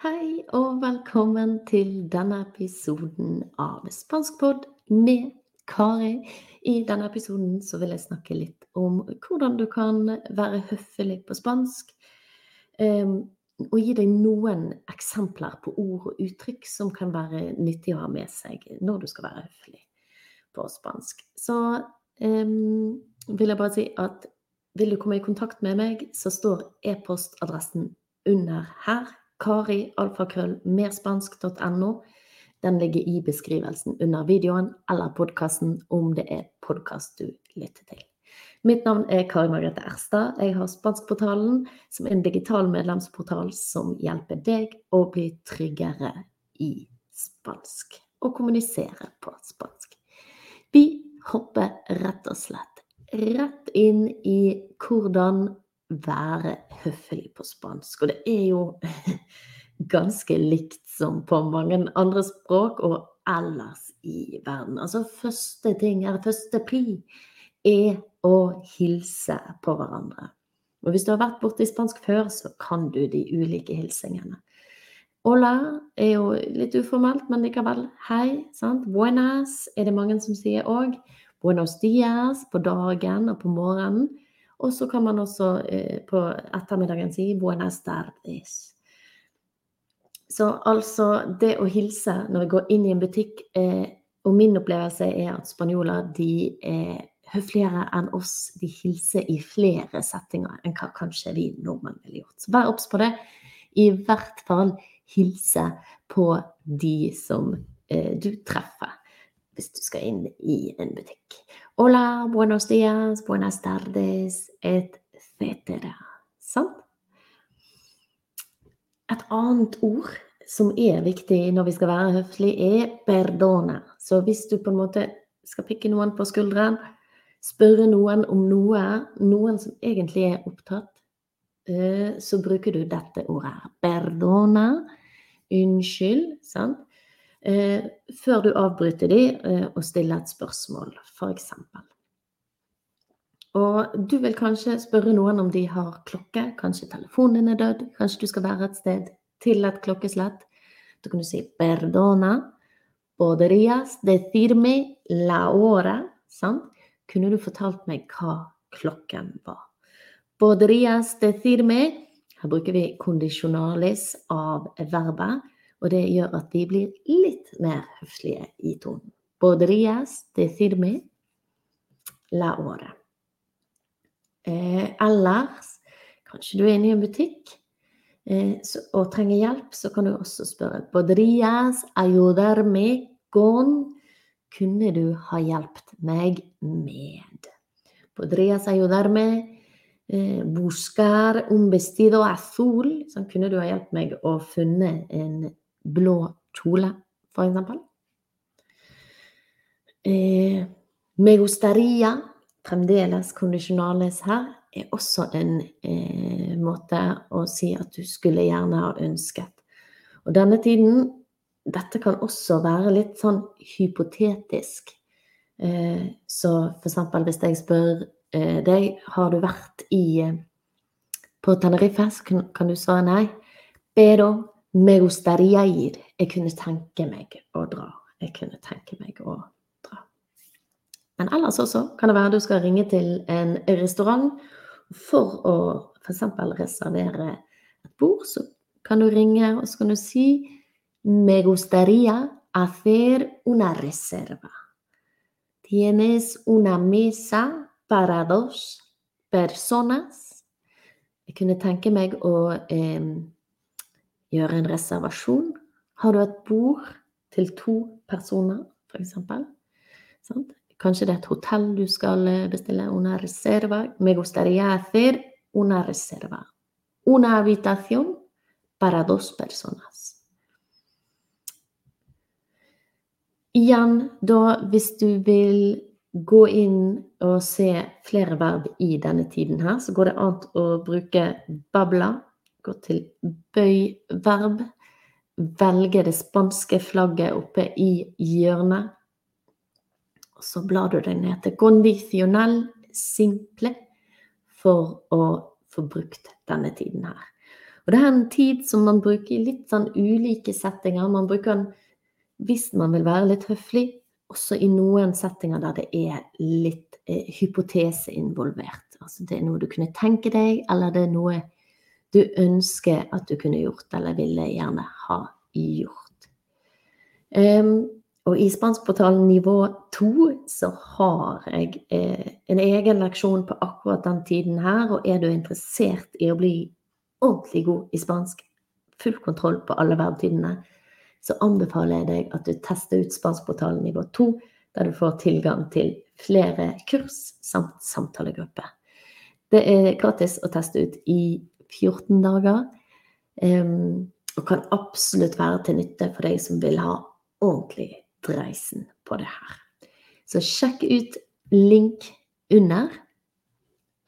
Hei og velkommen til denne episoden av Spanskpod med Kari. I denne episoden så vil jeg snakke litt om hvordan du kan være høflig på spansk. Um, og gi deg noen eksempler på ord og uttrykk som kan være nyttig å ha med seg når du skal være høflig på spansk. Så um, vil jeg bare si at vil du komme i kontakt med meg, så står e-postadressen under her karialfakrøllmerspansk.no. Den ligger i beskrivelsen under videoen eller podkasten om det er podkast du lytter til. Mitt navn er Kari Margrethe Erstad. Jeg har Spanskportalen, som er en digital medlemsportal som hjelper deg å bli tryggere i spansk og kommunisere på spansk. Vi hopper rett og slett rett inn i hvordan være høflig på spansk. Og det er jo ganske likt som på mange andre språk og ellers i verden. Altså første ting, eller første pri, er å hilse på hverandre. Og hvis du har vært borte i spansk før, så kan du de ulike hilsingene. Hola er jo litt uformelt, men likevel hei. sant? Buenas er det mange som sier òg. Buenos dias på dagen og på morgenen. Og så kan man også eh, på ettermiddagen si 'buenas tardes'. Så altså det å hilse når vi går inn i en butikk eh, Og min opplevelse er at spanjoler de er høfligere enn oss. De hilser i flere settinger enn hva kanskje vi nordmenn ville gjort. Så vær obs på det. I hvert fall hilse på de som eh, du treffer hvis du skal inn i en butikk. Hola, buenos dias, buenas tardes, et cetera. Sant? Et annet ord som er viktig når vi skal være høflige, er perdone. Så hvis du på en måte skal pikke noen på skulderen, spørre noen om noe, noen som egentlig er opptatt, eh, så bruker du dette ordet. Perdona. Unnskyld. Sant? eh, før du avbryter de eh, og stiller et spørsmål, f.eks. Og du vil kanskje spørre noen om de har klokke, kanskje telefonen din er død, kanskje du skal være et sted til et klokkeslett. Da kan du si 'perdona', 'poderias decirme la hora', sant? Kunne du fortalt meg hva klokken var? 'Poderias decirme' Her bruker vi kondisjonalis av verbet. Og det gjør at vi blir litt mer høflige i tonen. 'Poderias decirme la hora. Eh, ellers, kanskje du er inne i en butikk eh, og trenger hjelp, så kan du også spørre Podrias, ayudarme con Kunne du ha hjulpet meg med? Podrías ayudarme eh, buscar un azul. Sånn, kunne du ha hjulpet meg å funne en blå kjole, for eksempel. Eh, me gustaria, fremdeles kondisjonales her, er også en eh, måte å si at du skulle gjerne ha ønsket. Og denne tiden Dette kan også være litt sånn hypotetisk. Eh, så eksempel hvis jeg spør eh, deg har du vært i eh, på Tenerife, så kan, kan du svare nei. Pero me gustaría ir. Jeg kunne tenke meg å dra. Jeg kunne tenke meg å. Men ellers også kan det være du skal ringe til en restaurant for å f.eks. reservere et bord. Så kan du ringe og så kan du si Me gustaría hacer una reserva. Tienes una mesa para dos personas. Jeg kunne tenke meg å eh, gjøre en reservasjon. Har du et bord til to personer, f.eks.? Kanskje det er et hotell du skal eh, bestille. Una reserva. Me gustaría hacer una reserva. Una habitación para dos personas. Igjen, da, hvis du vil gå inn og se flere verb i denne tiden her, så går det an å bruke babla Gå til bøy-verb. Velge det spanske flagget oppe i hjørnet. Og så blar du deg ned til condicional simple for å få brukt denne tiden her. Og det er en tid som man bruker i litt sånn ulike settinger. Man bruker den hvis man vil være litt høflig, også i noen settinger der det er litt eh, hypotese involvert. Altså det er noe du kunne tenke deg, eller det er noe du ønsker at du kunne gjort, eller ville gjerne ha gjort. Um, og i spanskportalen nivå to så har jeg eh, en egen leksjon på akkurat den tiden her, og er du interessert i å bli ordentlig god i spansk, full kontroll på alle verbtidene, så anbefaler jeg deg at du tester ut spanskportalen nivå 2, der du får tilgang til flere kurs samt samtalegruppe. Det er gratis å teste ut i 14 dager, um, og kan absolutt være til nytte for deg som vil ha ordentlig dreisen på det her. Så sjekk ut link under.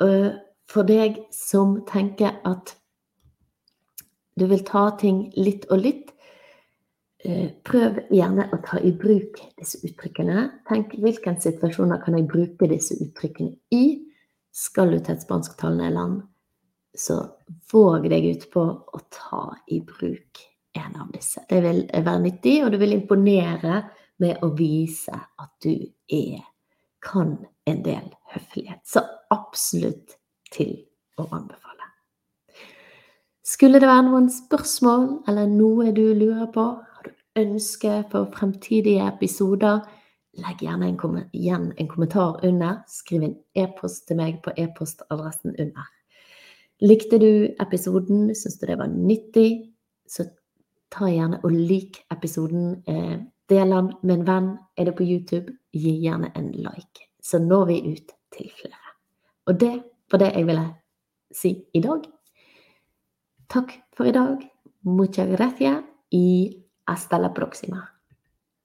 Uh, for deg som tenker at du vil ta ting litt og litt, Eh, prøv gjerne å ta i bruk disse uttrykkene. Tenk hvilke situasjoner kan jeg bruke disse uttrykkene i? Skal du til et spansktalende land, så våg deg ut på å ta i bruk en av disse. Det vil være nyttig, og det vil imponere med å vise at du er, kan en del høflighet. Så absolutt til å anbefale. Skulle det være noen spørsmål eller noe du lurer på, har du ønske for fremtidige episoder, legg gjerne en, igjen en kommentar under. Skriv en e-post til meg på e-postadressen under. Likte du episoden, syns du det var nyttig, så ta gjerne og lik episoden. Eh, del den med en venn. Er det på YouTube, gi gjerne en like. Så når vi ut til flere. Og det var det jeg ville si i dag. Takk for i dag. Muchas gracias y Hasta la próxima.